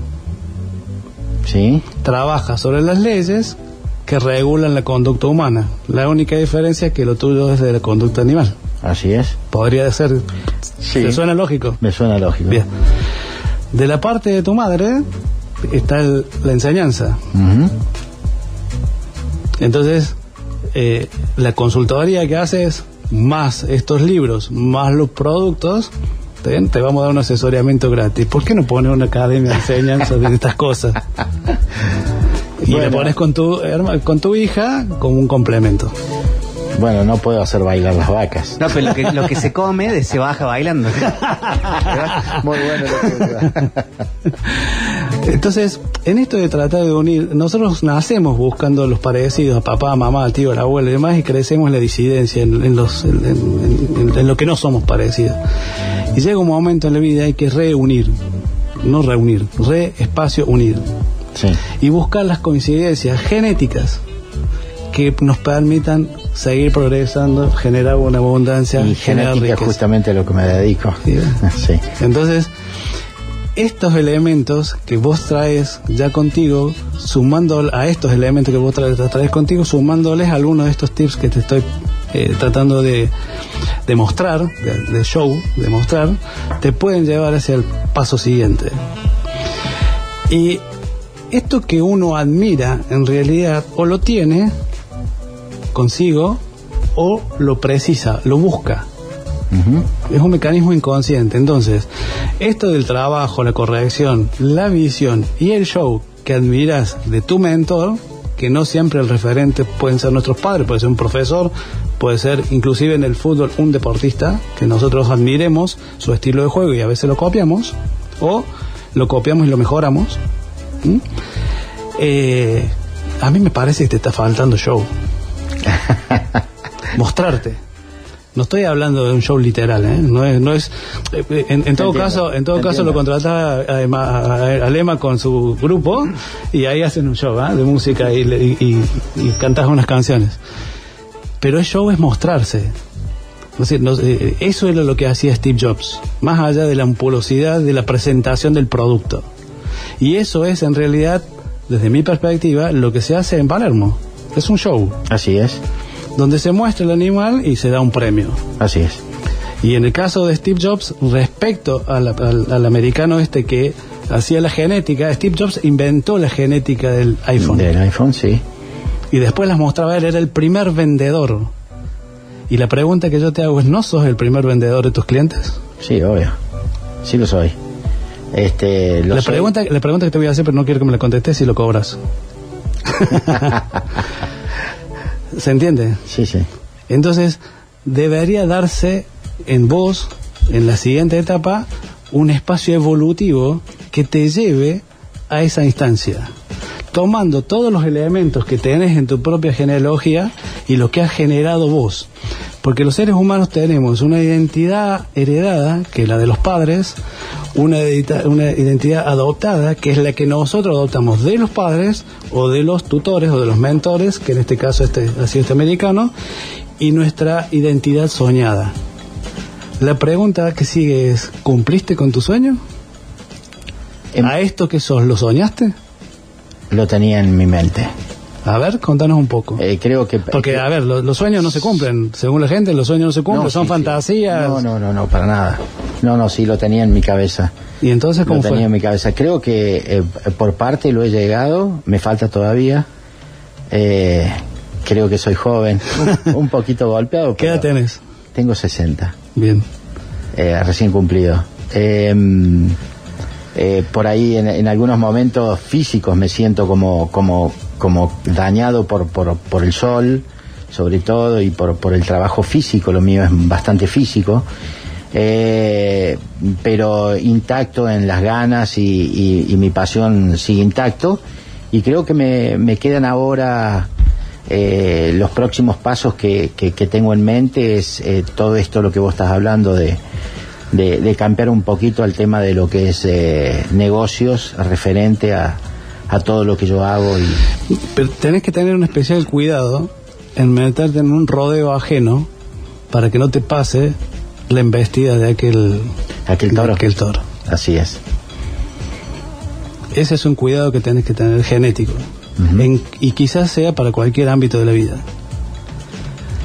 sí, Trabaja sobre las leyes que regulan la conducta humana. La única diferencia es que lo tuyo es de la conducta animal. así es. Podría ser. Sí. ¿Te suena lógico? Me suena lógico. Bien. De la parte de tu madre está el- la enseñanza. Entonces, eh, la consultoría que haces, más estos libros, más los productos, te, te vamos a dar un asesoramiento gratis. ¿Por qué no pones una academia de enseñanza de estas cosas? Y Bueno. pones con tu, con tu hija como un complemento. Bueno, no puedo hacer bailar las vacas. No, pero lo que, lo que se come de- se baja bailando. Muy bueno lo que Entonces, en esto de tratar de unir, nosotros nacemos buscando los parecidos a papá, mamá, tío, el abuelo y demás, y crecemos en la disidencia, en, en los, en, en- en- en lo que no somos parecidos. Y llega un momento en la vida hay que reunir, no reunir, re espacio unir, Sí, y buscar las coincidencias genéticas que nos permitan seguir progresando, generar una abundancia, y generar genética riqueza. justamente a lo que me dedico. Sí. Sí, Entonces, estos elementos que vos traes ya contigo, sumando a estos elementos que vos traes, traes contigo, sumándoles algunos de estos tips que te estoy eh, tratando de, de mostrar, de, de show, de mostrar, te pueden llevar hacia el paso siguiente. Y esto que uno admira, en realidad, o lo tiene consigo, o lo precisa, lo busca. Es un mecanismo inconsciente. Entonces, esto del trabajo, la corrección, la visión y el show que admiras de tu mentor, que no siempre el referente pueden ser nuestros padres, puede ser un profesor, puede ser inclusive en el fútbol un deportista, que nosotros admiremos su estilo de juego y a veces lo copiamos, o lo copiamos y lo mejoramos. ¿Mm? Eh, a mí me parece que te está faltando show. Mostrarte. No estoy hablando de un show literal, ¿eh? No es, no es. eh, En, en todo Entiendo, caso, en todo caso entiendo. lo contratás a, a, a- Lema con su grupo y ahí hacen un show ¿ah? de música y, y, y, y cantás unas canciones. Pero el show es mostrarse. Sé, eso era lo que hacía Steve Jobs, más allá de la ampulosidad de la presentación del producto. Y eso es en realidad, desde mi perspectiva, lo que se hace en Palermo. Es un show así es, donde se muestra el animal y se da un premio. así es. Y en el caso de Steve Jobs, respecto al, al- al americano este que hacía la genética, Steve Jobs inventó la genética del iPhone. Del iPhone, sí. Y después las mostraba él, era el primer vendedor. Y la pregunta que yo te hago es, ¿no sos el primer vendedor de tus clientes? Sí, obvio. Sí lo soy. Este, lo La soy. pregunta, la pregunta que te voy a hacer, pero no quiero que me la contestes si lo cobras. ¿Se entiende? Sí, sí. Entonces, debería darse en vos, en la siguiente etapa, un espacio evolutivo que te lleve a esa instancia, tomando todos los elementos que tenés en tu propia genealogía y lo que has generado vos. Porque los seres humanos tenemos una identidad heredada, que es la de los padres, una, identidad adoptada, que es la que nosotros adoptamos de los padres o de los tutores o de los mentores, que en este caso este, ha sido este americano, y nuestra identidad soñada. La pregunta que sigue es, ¿cumpliste con tu sueño? Em- ¿A esto que sos lo soñaste? Lo tenía en mi mente. A ver, contanos un poco. Eh, creo que... Porque, a ver, lo- los sueños no se cumplen. Según la gente, los sueños no se cumplen, No, son sí, sí. fantasías. No, no, no, no, para nada. No, no, sí lo tenía en mi cabeza. ¿Y entonces Lo cómo tenía fue? en mi cabeza. Creo que eh, por parte lo he llegado, me falta todavía. Eh, creo que soy joven, un, poquito golpeado. ¿Qué edad tenés? Tengo 60, Bien. eh, recién cumplido. Eh, por ahí en, algunos momentos físicos me siento como, como, como dañado por, por, el sol, sobre todo, y por, por el trabajo físico, lo mío es bastante físico. Eh, pero intacto en las ganas y, y- mi pasión sigue intacto y creo que me, me quedan ahora eh, los próximos pasos que, que- que tengo en mente es eh, todo esto lo que vos estás hablando de, de, de cambiar un poquito el tema de lo que es eh, negocios referente a, a todo lo que yo hago y Pero tenés que tener un especial cuidado en meterte en un rodeo ajeno para que no te pase la embestida de aquel, Aquel de toro. aquel toro. Así es. Ese es un cuidado que tenés que tener genético. En- y quizás sea para cualquier ámbito de la vida.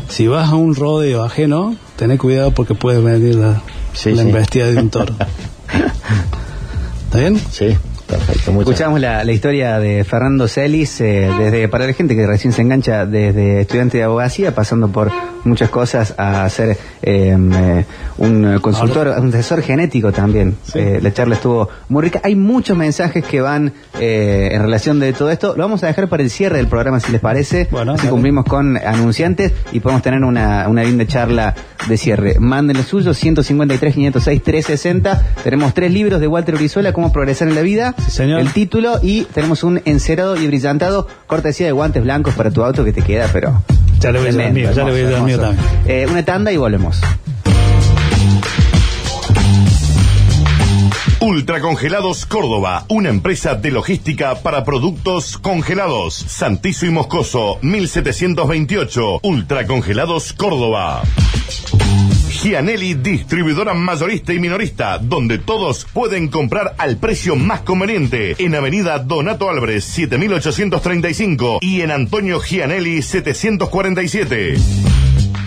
Si vas a un rodeo ajeno, tenés cuidado porque puede venir la, Sí, la sí. embestida de un toro. ¿Está bien? Sí, perfecto. Muchas Escuchamos la, la historia de Fernando Celis, eh, desde para la gente que recién se engancha desde estudiante de abogacía, pasando por muchas cosas a ser eh, eh, un consultor, un asesor genético también. Sí. Eh, la charla estuvo muy rica. Hay muchos mensajes que van eh, en relación de todo esto. Lo vamos a dejar para el cierre del programa, si les parece. Bueno, Así cumplimos con anunciantes y podemos tener una, una linda charla de cierre. Manden el suyo, 153, 506, 360. Tenemos tres libros de Walter Urizuela, Cómo progresar en la vida. Sí, señor. El título y tenemos un encerado y brillantado cortesía de guantes blancos para tu auto que te queda, pero... Ya le voy a tremendo, mío, ya le voy a hermoso, mío también. Eh, una tanda y volvemos. Ultracongelados Córdoba, una empresa de logística para productos congelados. Santizo y Moscoso, 1728. Ultracongelados Córdoba. Gianelli, distribuidora mayorista y minorista, donde todos pueden comprar al precio más conveniente. En Avenida Donato Álvarez, 7835 y en Antonio Gianelli, 747.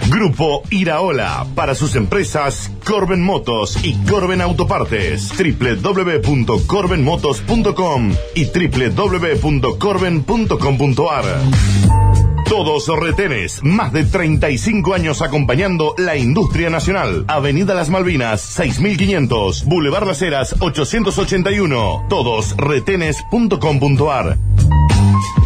Grupo Iraola, para sus empresas Corben Motos y Corben Autopartes, www.corbenmotos.com y www.corben.com.ar. Todos retenes, más de 35 años acompañando la industria nacional. Avenida Las Malvinas, 6500, Boulevard Las Heras, 881. Todosretenes.com.ar.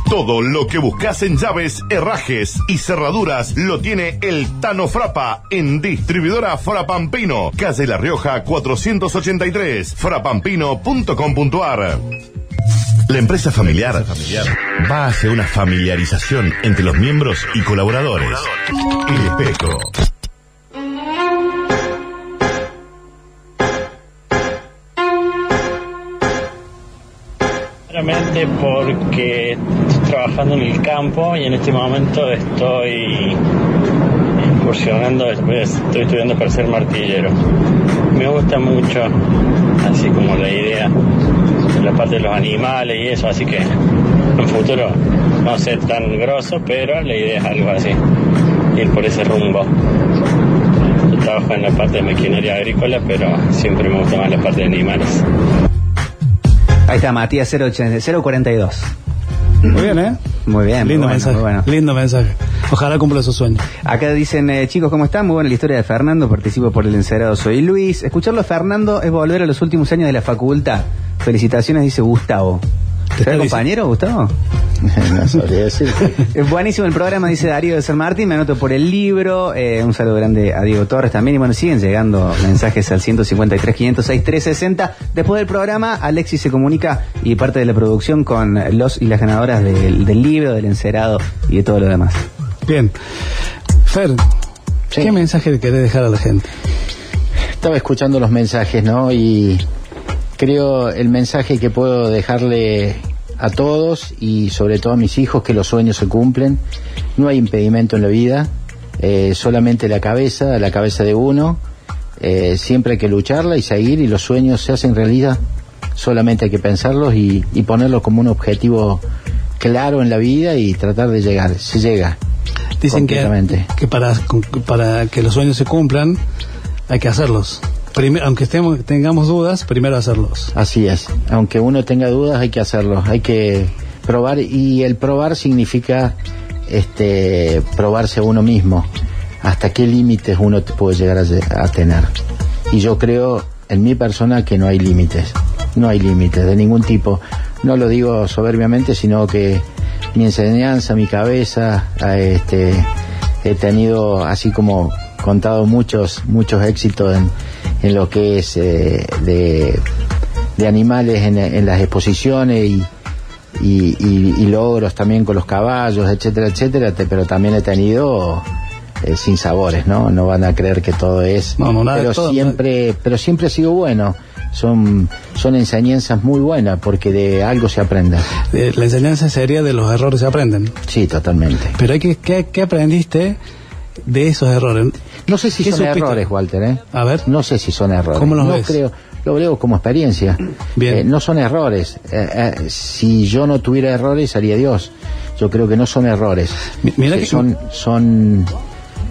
Todo lo que buscas en llaves, herrajes y cerraduras lo tiene el Tano Frapa en distribuidora Frapampino, calle La Rioja 483, frapampino.com.ar. La empresa familiar va hacia una familiarización entre los miembros y colaboradores. El espejo. Primeramente porque estoy trabajando en el campo y en este momento estoy incursionando, estoy estudiando para ser martillero. Me gusta mucho, así como la idea de la parte de los animales y eso, así que en un futuro no sé tan grosso, pero la idea es algo así, ir por ese rumbo. Yo trabajo en la parte de maquinaria agrícola, pero siempre me gusta más la parte de animales. Ahí está, Matías 080 042. Muy bien, ¿eh? Muy bien, muy Lindo bueno, mensaje. muy bueno. Lindo mensaje. Ojalá cumpla su sueño. Acá dicen, eh, chicos, ¿cómo están? Muy buena la historia de Fernando, participo por el encerado, soy Luis. Escucharlo Fernando es volver a los últimos años de la facultad. Felicitaciones, dice Gustavo. ¿Será compañero, Gustavo? no sabría decir. Es buenísimo el programa, dice Darío de San Martín. Me anoto por el libro. Eh, un saludo grande a Diego Torres también. Y bueno, siguen llegando mensajes al 153, 506, 360. Después del programa, Alexis se comunica y parte de la producción con los y las ganadoras del, del libro, del encerado y de todo lo demás. Bien. Fer, Sí. ¿qué mensaje le querés dejar a la gente? Estaba escuchando los mensajes, ¿no? Y creo el mensaje que puedo dejarle a todos y sobre todo a mis hijos que los sueños se cumplen. No hay impedimento en la vida, eh, solamente la cabeza, la cabeza de uno. Eh, siempre hay que lucharla y seguir y los sueños se hacen realidad. Solamente hay que pensarlos y, y ponerlos como un objetivo claro en la vida y tratar de llegar. Se llega. Dicen que, que para, para que los sueños se cumplan hay que hacerlos. Aunque estemos, tengamos dudas, primero hacerlos. Así es. Aunque uno tenga dudas, hay que hacerlo. Hay que probar y el probar significa este probarse uno mismo. Hasta qué límites uno te puede llegar a, a tener. Y yo creo en mi persona que no hay límites. No hay límites de ningún tipo. No lo digo soberbiamente, sino que mi enseñanza, mi cabeza, este, he tenido así como contado muchos muchos éxitos en, en lo que es eh, de, de animales en, en las exposiciones y, y, y- y logros también con los caballos, etcétera, etcétera, te- pero también he tenido eh, sin sabores, ¿no? No van a creer que todo es. No, no, nada pero todo, siempre, pero siempre ha sido bueno. Son, son enseñanzas muy buenas porque de algo se aprende. La enseñanza sería de los errores se aprenden. Sí, totalmente. Pero hay que, ¿qué, qué aprendiste de esos errores? No sé si ¿Qué son errores, Walter, ¿eh? A ver. No sé si son errores. ¿Cómo los no ves? creo. Lo veo como experiencia. Bien. Eh, no son errores. Eh, eh, si yo no tuviera errores, haría Dios. Yo creo que no son errores. Mi- mira que- son, son,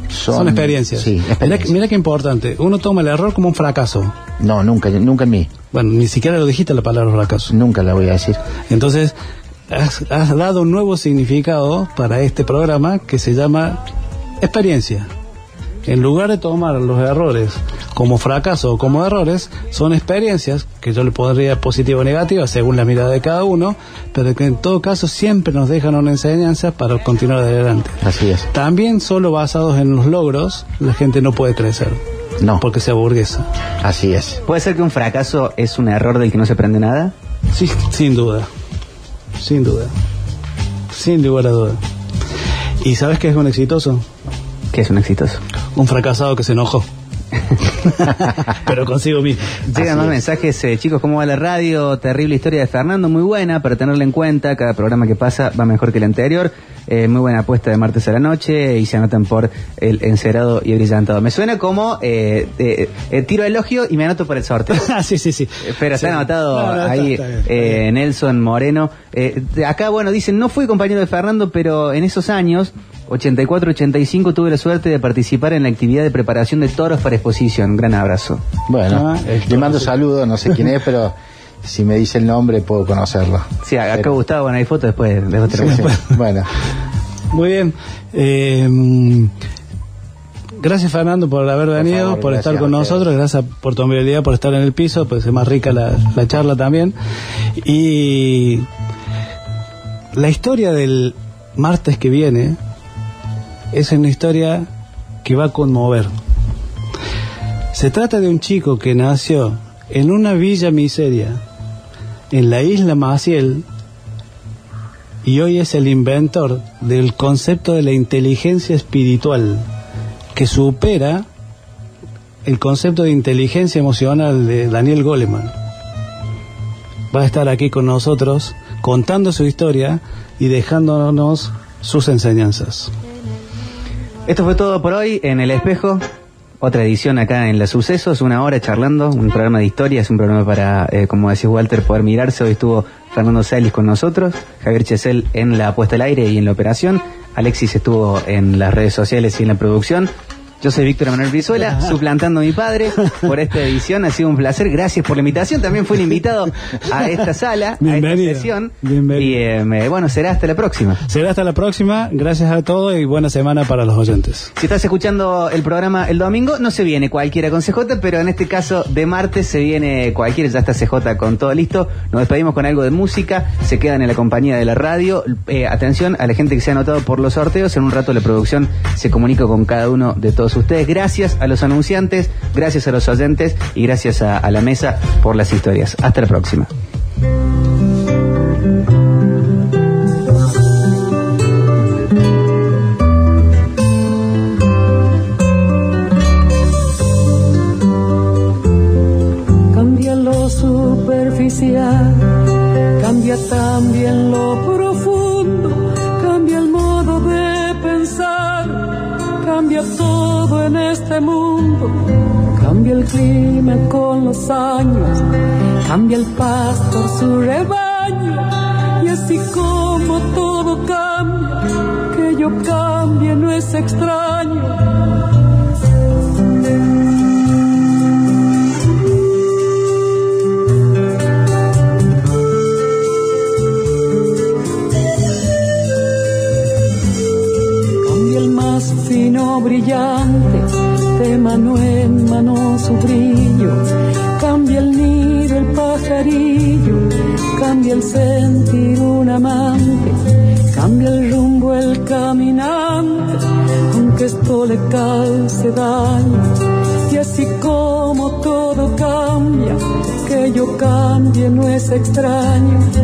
son, Son, experiencias. Sí, experiencias. mira qué importante. Uno toma el error como un fracaso. No, nunca, nunca en mí. Bueno, ni siquiera lo dijiste la palabra fracaso. Nunca la voy a decir. Entonces, has, has dado un nuevo significado para este programa que se llama experiencia. En lugar de tomar los errores como fracaso o como errores, son experiencias que yo le pondría positiva o negativa según la mirada de cada uno, pero que en todo caso siempre nos dejan una enseñanza para continuar adelante. Así es. También solo basados en los logros, la gente no puede crecer, No, porque se aburguesa. así es. ¿Puede ser que un fracaso es un error del que no se aprende nada? Sí, sin duda. Sin duda. Sin lugar a duda. ¿Y sabes qué es un exitoso? Que es un exitoso. Un fracasado que se enojó. Pero consigo mismo. Llegan más es. mensajes, eh, chicos, ¿cómo va la radio? Terrible historia de Fernando, muy buena para tenerla en cuenta. Cada programa que pasa va mejor que el anterior. Eh, muy buena apuesta de martes a la noche y se anotan por el encerado y brillantado. Me suena como eh, eh, eh, tiro elogio y me anoto por el sorteo. Ah, sí, sí, sí. Eh, Pero está Sí. anotado No, no, está- ahí está bien, está eh, bien. Nelson Moreno. Eh, acá, bueno, dicen, no fui compañero de Fernando, pero en esos años, 84-85, tuve la suerte de participar en la actividad de preparación de toros para exposición. Gran abrazo. Bueno, Ah, le mando saludos, no sé quién es, pero si me dice el nombre puedo conocerlo. Sí, acá Pero- Gustavo, bueno, hay fotos después. Sí, sí. Bueno, Muy bien. Eh, gracias, Fernando, por haber venido, favor, por estar con nosotros. Gracias por tu amabilidad, por estar en el piso. Pues es más rica la, la charla también. Y la historia del martes que viene es una historia que va a conmover. Se trata de un chico que nació en una villa miseria, en la isla Maciel, y hoy es el inventor del concepto de la inteligencia espiritual, que supera el concepto de inteligencia emocional de Daniel Goleman. Va a estar aquí con nosotros contando su historia y dejándonos sus enseñanzas. Esto fue todo por hoy en El Espejo. Otra edición acá en Los Sucesos, una hora charlando, un programa de historias, un programa para, eh, como decía Walter, poder mirarse. Hoy estuvo Fernando Celis con nosotros, Javier Chesel en la puesta al aire y en la operación, Alexis estuvo en las redes sociales y en la producción. Yo soy Víctor Manuel Brizuela, suplantando a mi padre por esta edición. Ha sido un placer. Gracias por la invitación. También fui el invitado a esta sala, a esta Bienvenido. sesión. Bienvenido. Y eh, bueno, será hasta la próxima. Será hasta la próxima. Gracias a todos y buena semana para los oyentes. Si estás escuchando el programa el domingo, no se viene cualquiera con CJ, pero en este caso de martes se viene cualquiera, ya está CJ con todo listo. Nos despedimos con algo de música, se quedan en la compañía de la radio. Eh, atención a la gente que se ha anotado por los sorteos, en un rato la producción se comunica con cada uno de todos ustedes. Gracias a los anunciantes, gracias a los oyentes y gracias a, a la mesa por las historias. Hasta la próxima. Cambia lo superficial, cambia también cambia el clima con los años, cambia el pastor su rebaño, y así como todo cambia, que yo cambie no es extraño. Sentir un amante. Cambia el rumbo, el caminante, aunque esto le calce daño. Y así como todo cambia, que yo cambie no es extraño.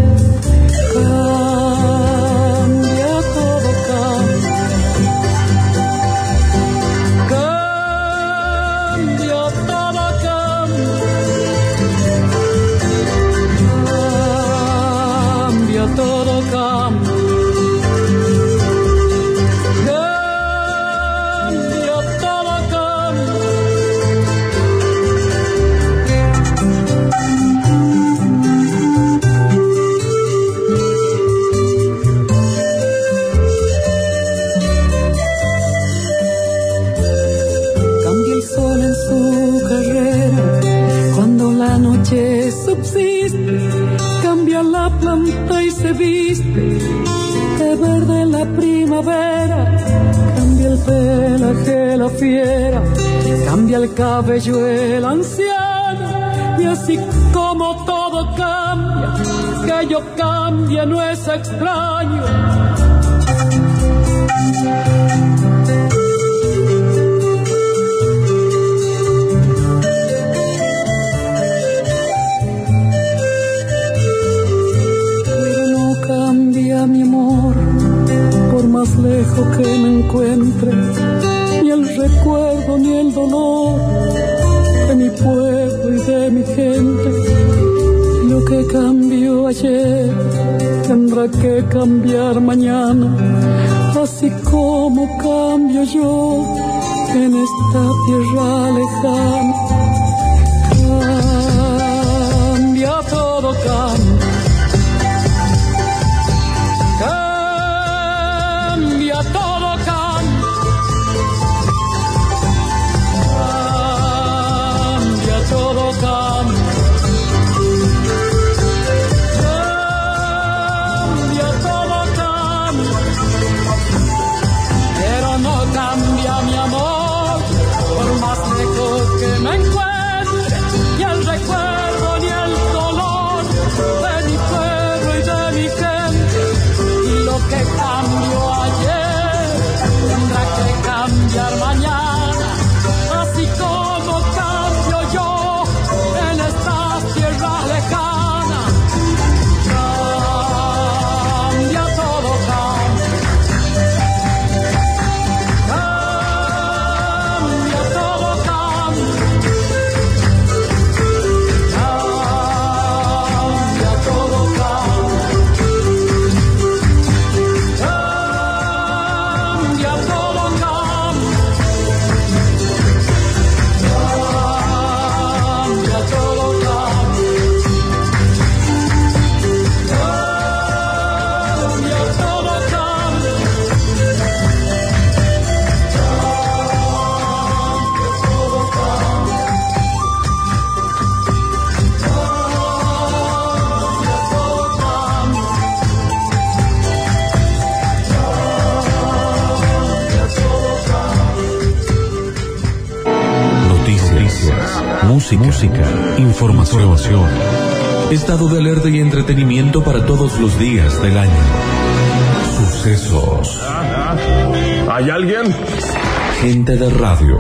Cambia el cabello el anciano. Y así como todo cambia, que yo cambia no es extraño. Cambiar mañana, así como cambio yo en esta tierra lejana. Cambia todo, cambia. Música, información, estado de alerta y entretenimiento para todos los días del año. Sucesos. ¿Hay alguien? Gente de radio.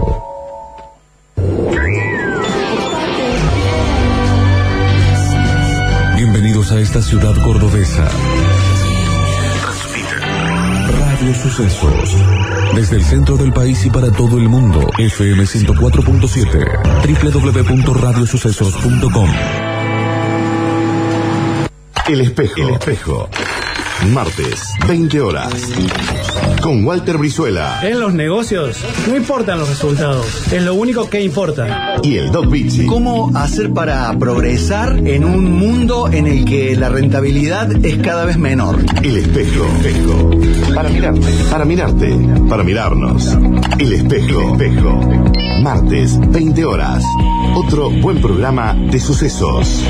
Bienvenidos a esta ciudad cordobesa. Radio Sucesos. Desde el centro del país y para todo el mundo. FM 104.7. www.radiosucesos.com. El espejo. El espejo. Martes, 20 horas. Con Walter Brizuela En los negocios no importan los resultados, es lo único que importa. y el Doc Bizzi. ¿Cómo hacer para progresar en un mundo en el que la rentabilidad es cada vez menor? El espejo. espejo. Para mirarte. Para mirarte. Para mirarnos. El espejo. espejo. Martes, 20 horas. Otro buen programa de sucesos.